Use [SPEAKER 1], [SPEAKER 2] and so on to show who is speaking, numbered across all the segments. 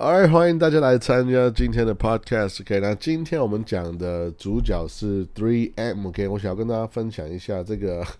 [SPEAKER 1] Alright，欢迎大家来参加今天的 Podcast。OK，那今天我们讲的主角是 Three M。OK，我想要跟大家分享一下这个。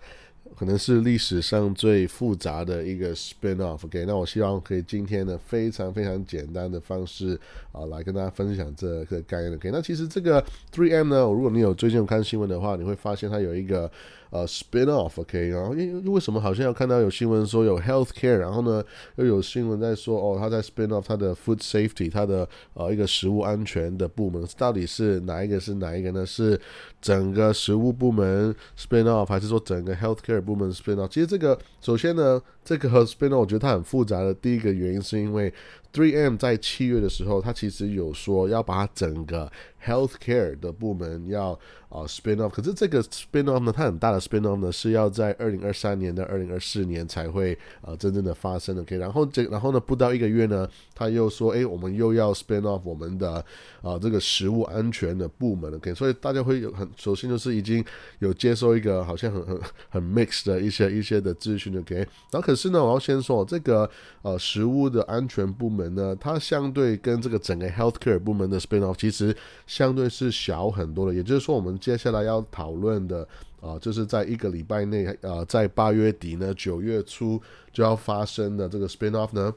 [SPEAKER 1] 可能是历史上最复杂的一个 spin off。OK，那我希望可以今天呢非常非常简单的方式啊来跟大家分享这个概念。OK，那其实这个 Three M 呢，如果你有最近有看新闻的话，你会发现它有一个呃 spin off，OK，然后因为为什么好像要看到有新闻说有 health care，然后呢又有新闻在说哦，他在 spin off 它的 food safety，它的呃一个食物安全的部门，到底是哪一个是哪一个呢？是整个食物部门 spin off，还是说整个 health care 部门 spin off？其实这个首先呢，这个和 spin off 我觉得它很复杂的。第一个原因是因为 Three M 在七月的时候，它其实有说要把整个 healthcare 的部门要啊 spin off，可是这个 spin off 呢，它很大的 spin off 呢是要在二零二三年的二零二四年才会呃真正的发生。OK，然后这然后呢不到一个月呢，他又说，哎，我们又要 spin off 我们的啊这个食物安全的部门 OK，所以大家会有很首先就是已经有接收一个好像很很很 mix 的一些一些的资讯 OK，然后可是呢，我要先说这个呃食物的安全部门。门呢，它相对跟这个整个 healthcare 部门的 spin off 其实相对是小很多的。也就是说，我们接下来要讨论的啊，就是在一个礼拜内啊，在八月底呢，九月初就要发生的这个 spin off 呢，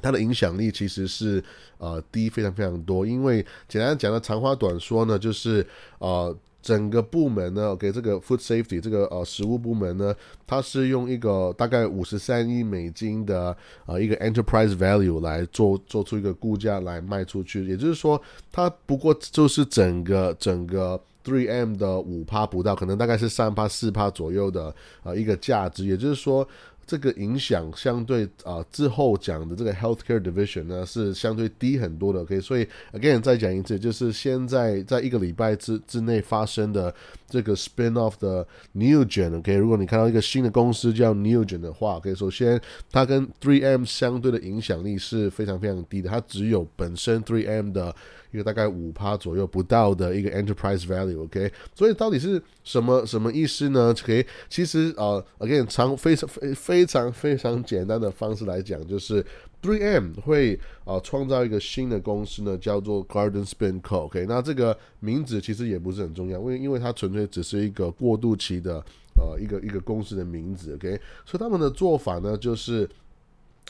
[SPEAKER 1] 它的影响力其实是呃低非常非常多。因为简单讲的长话短说呢，就是呃。整个部门呢，给这个 food safety 这个呃食物部门呢，它是用一个大概五十三亿美金的呃一个 enterprise value 来做做出一个估价来卖出去，也就是说，它不过就是整个整个 three M 的五趴不到，可能大概是三趴四趴左右的呃一个价值，也就是说。这个影响相对啊，之后讲的这个 healthcare division 呢是相对低很多的，OK，所以 again 再讲一次，就是现在在一个礼拜之之内发生的这个 spin off 的 Newgen，OK，如果你看到一个新的公司叫 Newgen 的话，OK，首先它跟 Three M 相对的影响力是非常非常低的，它只有本身 Three M 的。一个大概五趴左右不到的一个 enterprise value，OK，所以到底是什么什么意思呢？OK，其实啊，again，常非常非非常非常简单的方式来讲，就是 Three M 会啊创造一个新的公司呢，叫做 Garden Spin Co，OK，那这个名字其实也不是很重要，因为因为它纯粹只是一个过渡期的呃一个一个公司的名字，OK，所以他们的做法呢就是。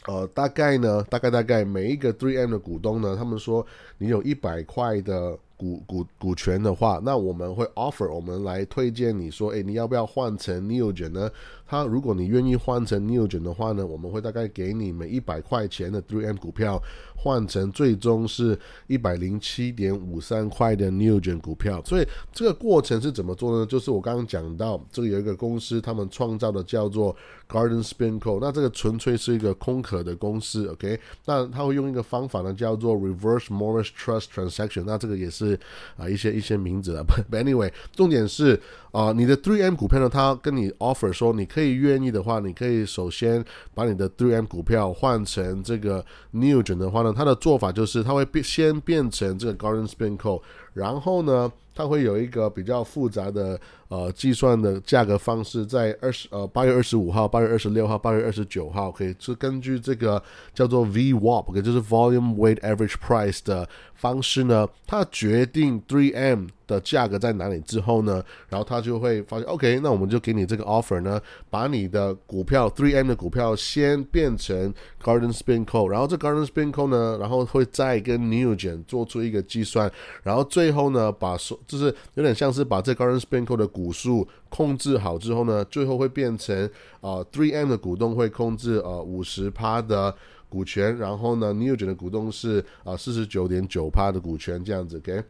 [SPEAKER 1] 呃，大概呢，大概大概每一个 Three M 的股东呢，他们说你有一百块的股股股权的话，那我们会 offer 我们来推荐你说，哎，你要不要换成 Neogen 呢？他如果你愿意换成 Neogen 的话呢，我们会大概给你每一百块钱的 Three M 股票换成最终是一百零七点五三块的 Neogen 股票。所以这个过程是怎么做呢？就是我刚刚讲到，这个有一个公司他们创造的叫做 Garden Spin Co。那这个纯粹是一个空壳的公司，OK？那他会用一个方法呢，叫做 Reverse Morris Trust Transaction。那这个也是是啊一些一些名字啊。But anyway，重点是啊你的 Three M 股票呢，它跟你 offer 说你。可以愿意的话，你可以首先把你的 Three M 股票换成这个 Newgen 的话呢，它的做法就是它会变先变成这个 Garden Spin Co，然后呢，它会有一个比较复杂的。呃，计算的价格方式在二十呃八月二十五号、八月二十六号、八月二十九号，可以是根据这个叫做 VWAP，也就是 Volume Weight Average Price 的方式呢，它决定 3M 的价格在哪里之后呢，然后他就会发现，OK，那我们就给你这个 offer 呢，把你的股票 Three M 的股票先变成 Garden Spin Co，然后这 Garden Spin Co 呢，然后会再跟 Newgen 做出一个计算，然后最后呢，把所就是有点像是把这 Garden Spin Co 的股数控制好之后呢，最后会变成啊，Three M 的股东会控制呃五十趴的股权，然后呢，Newgen 的股东是啊四十九点九趴的股权这样子，OK。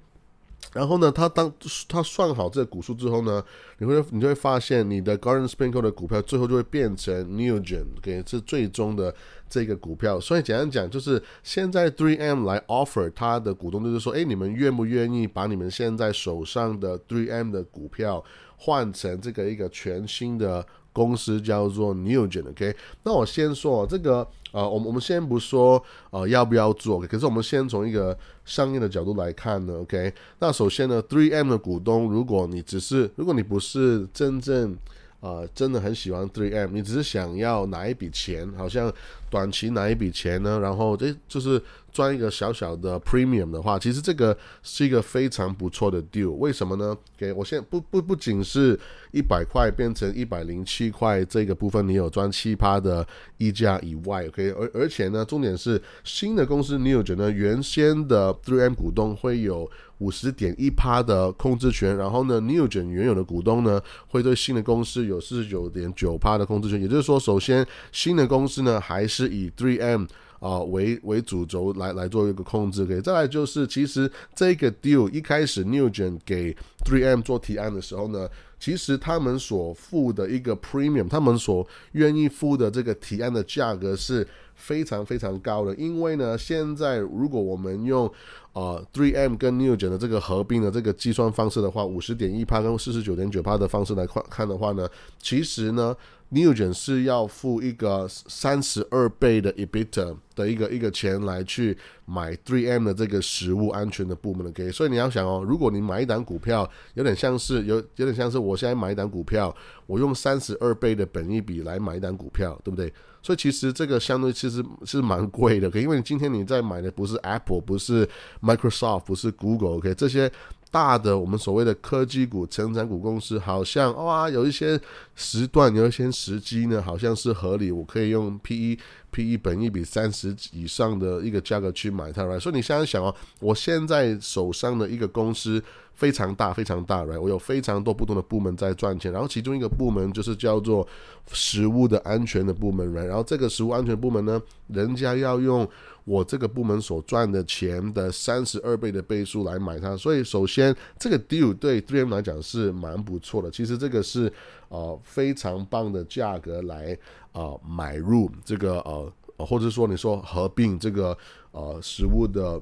[SPEAKER 1] 然后呢，他当他算好这个股数之后呢，你会你就会发现你的 Garden s p i n k l 的股票最后就会变成 Newgen，OK，是最终的这个股票。所以简单讲，就是现在 Three M 来 offer 他的股东，就是说，哎，你们愿不愿意把你们现在手上的 Three M 的股票换成这个一个全新的？公司叫做 Newgen，OK，那我先说这个，呃，我们我们先不说，呃，要不要做，可是我们先从一个商业的角度来看呢，OK，那首先呢，Three M 的股东，如果你只是，如果你不是真正，呃，真的很喜欢 Three M，你只是想要拿一笔钱，好像短期拿一笔钱呢，然后这就是赚一个小小的 premium 的话，其实这个是一个非常不错的 deal。为什么呢？OK，我现在不不不仅是一百块变成一百零七块这个部分，你有赚七趴的溢价以外，OK，而而且呢，重点是新的公司 Newgen 原先的 Three M 股东会有五十点一趴的控制权，然后呢，Newgen 原有的股东呢会对新的公司有四十九点九趴的控制权。也就是说，首先新的公司呢还是以 Three M。啊、为为主轴来来做一个控制。可以再来就是，其实这个 deal 一开始 Newgen 给 3M 做提案的时候呢，其实他们所付的一个 premium，他们所愿意付的这个提案的价格是非常非常高的。因为呢，现在如果我们用呃 3M 跟 Newgen 的这个合并的这个计算方式的话，五十点一帕跟四十九点九帕的方式来看看的话呢，其实呢。New 人是要付一个三十二倍的 EBITDA 的一个一个钱来去买 Three M 的这个食物安全的部门的 K，所以你要想哦，如果你买一档股票，有点像是有有点像是我现在买一档股票，我用三十二倍的本益比来买一档股票，对不对？所以其实这个相对其实是蛮贵的，OK，因为今天你在买的不是 Apple，不是 Microsoft，不是 Google，OK，这些。大的我们所谓的科技股、成长股公司，好像哇，有一些时段、有一些时机呢，好像是合理，我可以用 P E P E 本一比三十以上的一个价格去买它来。所以你现在想哦，我现在手上的一个公司非常大，非常大，来，我有非常多不同的部门在赚钱，然后其中一个部门就是叫做食物的安全的部门，来，然后这个食物安全部门呢，人家要用。我这个部门所赚的钱的三十二倍的倍数来买它，所以首先这个 deal 对 Three M 来讲是蛮不错的。其实这个是呃非常棒的价格来呃买入这个呃，或者说你说合并这个呃食物的。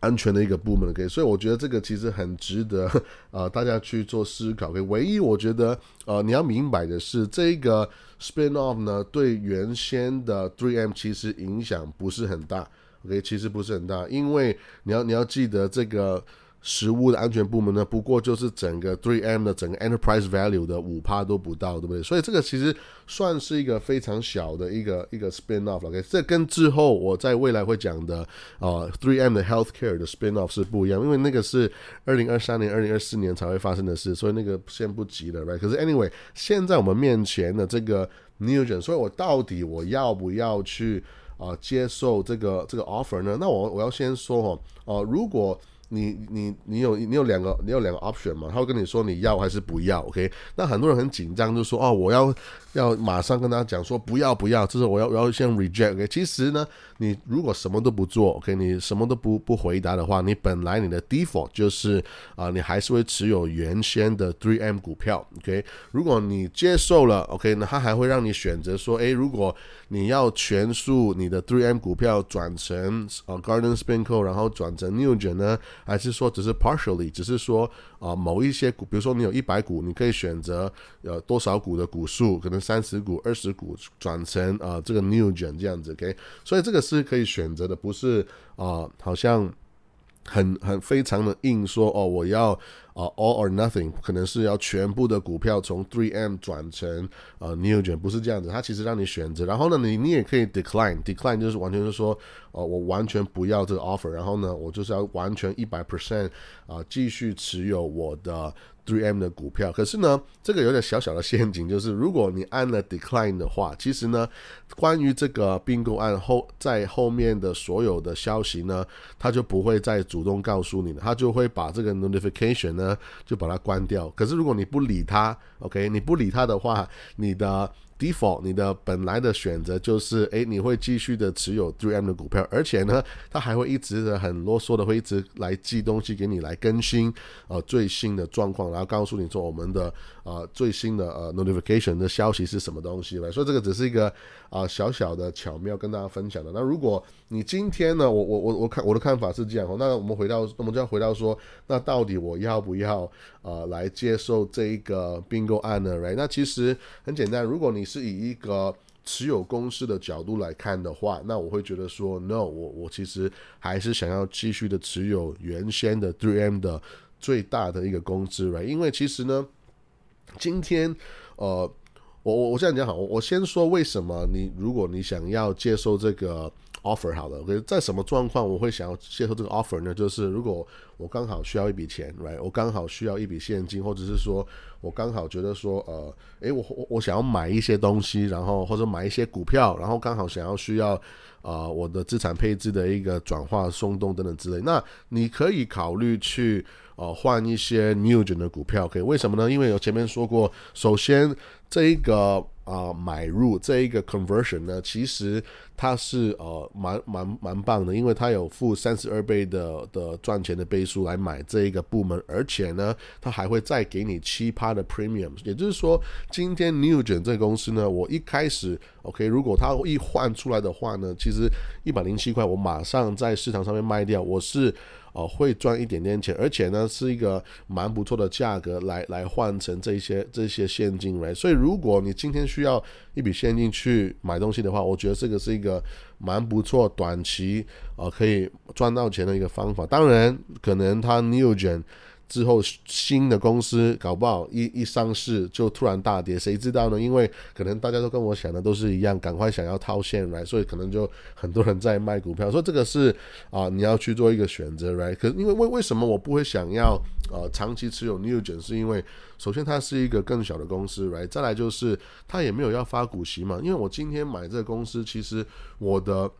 [SPEAKER 1] 安全的一个部门，OK，所以我觉得这个其实很值得啊 大家去做思考。OK，唯一我觉得呃你要明白的是，这个 spin off 呢对原先的 Three M 其实影响不是很大，OK，其实不是很大，因为你要你要记得这个。食物的安全部门呢，不过就是整个 Three M 的整个 Enterprise Value 的五趴都不到，对不对？所以这个其实算是一个非常小的一个一个 Spin Off。OK，这跟之后我在未来会讲的啊 Three M 的 Healthcare 的 Spin Off 是不一样，因为那个是二零二三年、二零二四年才会发生的事，所以那个先不急了，Right？可是 Anyway，现在我们面前的这个 Newgen，所以我到底我要不要去啊接受这个这个 Offer 呢？那我我要先说哈，哦，如果你你你有你有两个你有两个 option 嘛？他会跟你说你要还是不要？OK？那很多人很紧张，就说哦，我要要马上跟他讲说不要不要，就是我要我要先 reject。其实呢，你如果什么都不做，OK？你什么都不不回答的话，你本来你的 default 就是啊，你还是会持有原先的 Three M 股票。OK？如果你接受了，OK？那他还会让你选择说，诶，如果你要全数你的 Three M 股票转成呃 Garden Sprinkle，然后转成 Newgen 呢？还是说只是 partially，只是说啊某一些股，比如说你有一百股，你可以选择呃多少股的股数，可能三十股、二十股转成啊这个 new 卷这样子，OK，所以这个是可以选择的，不是啊好像很很非常的硬说哦我要。啊，all or nothing，可能是要全部的股票从 three M 转成呃 Newgen，不是这样子，它其实让你选择，然后呢，你你也可以 decline，decline 就是完全是说，呃，我完全不要这个 offer，然后呢，我就是要完全一百 percent 啊，继续持有我的。3M 的股票，可是呢，这个有点小小的陷阱，就是如果你按了 Decline 的话，其实呢，关于这个并购案后在后面的所有的消息呢，他就不会再主动告诉你了，他就会把这个 Notification 呢就把它关掉。可是如果你不理他，OK，你不理他的话，你的 default，你的本来的选择就是，诶，你会继续的持有 Three M 的股票，而且呢，它还会一直的很啰嗦的，会一直来寄东西给你来更新呃最新的状况，然后告诉你说我们的呃最新的呃 notification 的消息是什么东西来，所以这个只是一个啊小小的巧妙跟大家分享的。那如果你今天呢，我我我我看我的看法是这样，那我们回到我们就要回到说，那到底我要不要呃来接受这一个并购案呢？Right？那其实很简单，如果你是以一个持有公司的角度来看的话，那我会觉得说，no，我我其实还是想要继续的持有原先的 Three M 的最大的一个公司，right？因为其实呢，今天呃，我我我这样讲好，我先说为什么你如果你想要接受这个 offer 好了，OK，在什么状况我会想要接受这个 offer 呢？就是如果我刚好需要一笔钱，right，我刚好需要一笔现金，或者是说我刚好觉得说，呃，诶，我我我想要买一些东西，然后或者买一些股票，然后刚好想要需要啊我的资产配置的一个转化、松动等等之类，那你可以考虑去呃换一些 new 卷的股票可以为什么呢？因为有前面说过，首先这一个。啊，买入这一个 conversion 呢，其实它是呃蛮蛮蛮棒的，因为它有负三十二倍的的赚钱的倍数来买这一个部门，而且呢，它还会再给你七趴的 premium，也就是说，今天 New 卷这个公司呢，我一开始 OK，如果它一换出来的话呢，其实一百零七块，我马上在市场上面卖掉，我是。哦，会赚一点点钱，而且呢是一个蛮不错的价格来来换成这些这些现金来。所以如果你今天需要一笔现金去买东西的话，我觉得这个是一个蛮不错短期啊可以赚到钱的一个方法。当然，可能它 New Gen。之后新的公司搞不好一一上市就突然大跌，谁知道呢？因为可能大家都跟我想的都是一样，赶快想要套现来，所以可能就很多人在卖股票。说这个是啊，你要去做一个选择来。可因为为为什么我不会想要呃长期持有 New 卷？是因为首先它是一个更小的公司来，再来就是它也没有要发股息嘛。因为我今天买这个公司，其实我的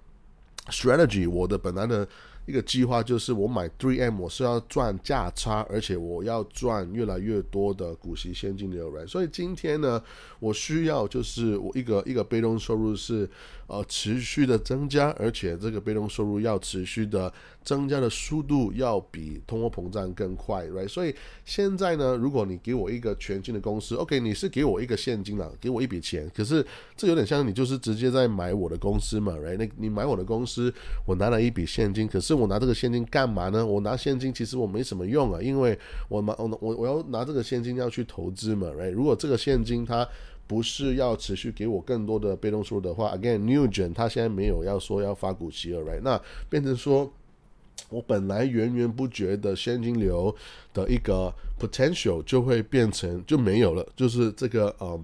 [SPEAKER 1] strategy，我的本来的。一个计划就是我买 Three M，我是要赚价差，而且我要赚越来越多的股息现金流来。所以今天呢，我需要就是我一个一个被动收入是呃持续的增加，而且这个被动收入要持续的增加的速度要比通货膨胀更快，right？所以现在呢，如果你给我一个全新的公司，OK，你是给我一个现金了，给我一笔钱，可是这有点像你就是直接在买我的公司嘛，right？那你买我的公司，我拿了一笔现金，可是我拿这个现金干嘛呢？我拿现金其实我没什么用啊，因为我拿我我我要拿这个现金要去投资嘛，right？如果这个现金它不是要持续给我更多的被动收入的话，again，Newgen 他现在没有要说要发股息了，right？那变成说我本来源源不绝的现金流的一个 potential 就会变成就没有了，就是这个嗯。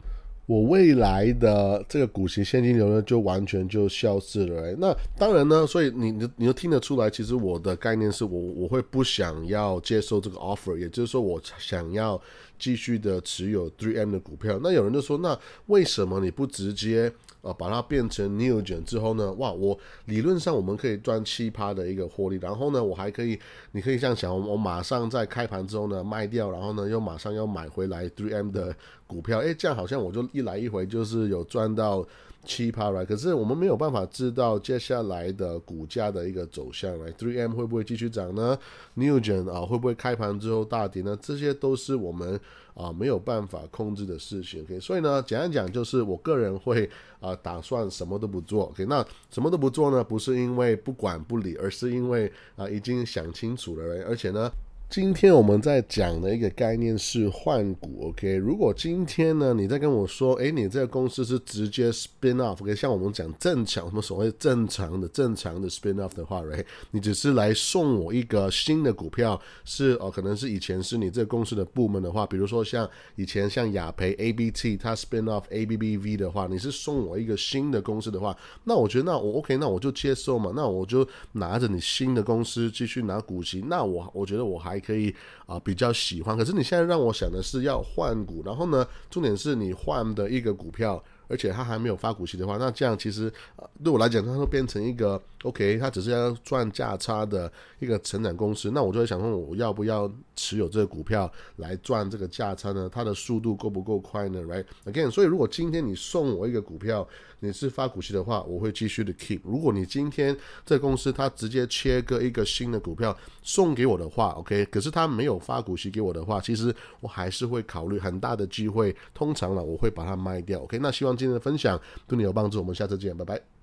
[SPEAKER 1] 我未来的这个股息现金流呢，就完全就消失了。那当然呢，所以你你你又听得出来，其实我的概念是我我会不想要接受这个 offer，也就是说，我想要继续的持有 Three M 的股票。那有人就说，那为什么你不直接？呃，把它变成 new 卷之后呢，哇，我理论上我们可以赚七趴的一个获利，然后呢，我还可以，你可以这样想，我马上在开盘之后呢卖掉，然后呢又马上要买回来 three M 的股票，诶，这样好像我就一来一回就是有赚到。七趴来，可是我们没有办法知道接下来的股价的一个走向来，Three M 会不会继续涨呢？Newgen 啊，会不会开盘之后大跌呢？这些都是我们啊没有办法控制的事情。OK，所以呢，简单讲就是我个人会啊打算什么都不做。OK，那什么都不做呢？不是因为不管不理，而是因为啊已经想清楚了，而且呢。今天我们在讲的一个概念是换股，OK？如果今天呢，你在跟我说，诶，你这个公司是直接 spin off，OK？像我们讲正常，什么所谓正常的、正常的 spin off 的话哎你只是来送我一个新的股票，是哦，可能是以前是你这个公司的部门的话，比如说像以前像雅培 ABT，它 spin off ABBV 的话，你是送我一个新的公司的话，那我觉得那我 OK，那我就接受嘛，那我就拿着你新的公司继续拿股息，那我我觉得我还。可以啊，比较喜欢。可是你现在让我想的是要换股，然后呢，重点是你换的一个股票，而且它还没有发股息的话，那这样其实对我来讲，它会变成一个 OK，它只是要赚价差的一个成长公司。那我就会想说，我要不要持有这个股票来赚这个价差呢？它的速度够不够快呢？Right again，所以如果今天你送我一个股票，你是发股息的话，我会继续的 keep。如果你今天这公司它直接切割一个新的股票送给我的话，OK，可是它没有发股息给我的话，其实我还是会考虑很大的机会，通常呢我会把它卖掉。OK，那希望今天的分享对你有帮助，我们下次见，拜拜。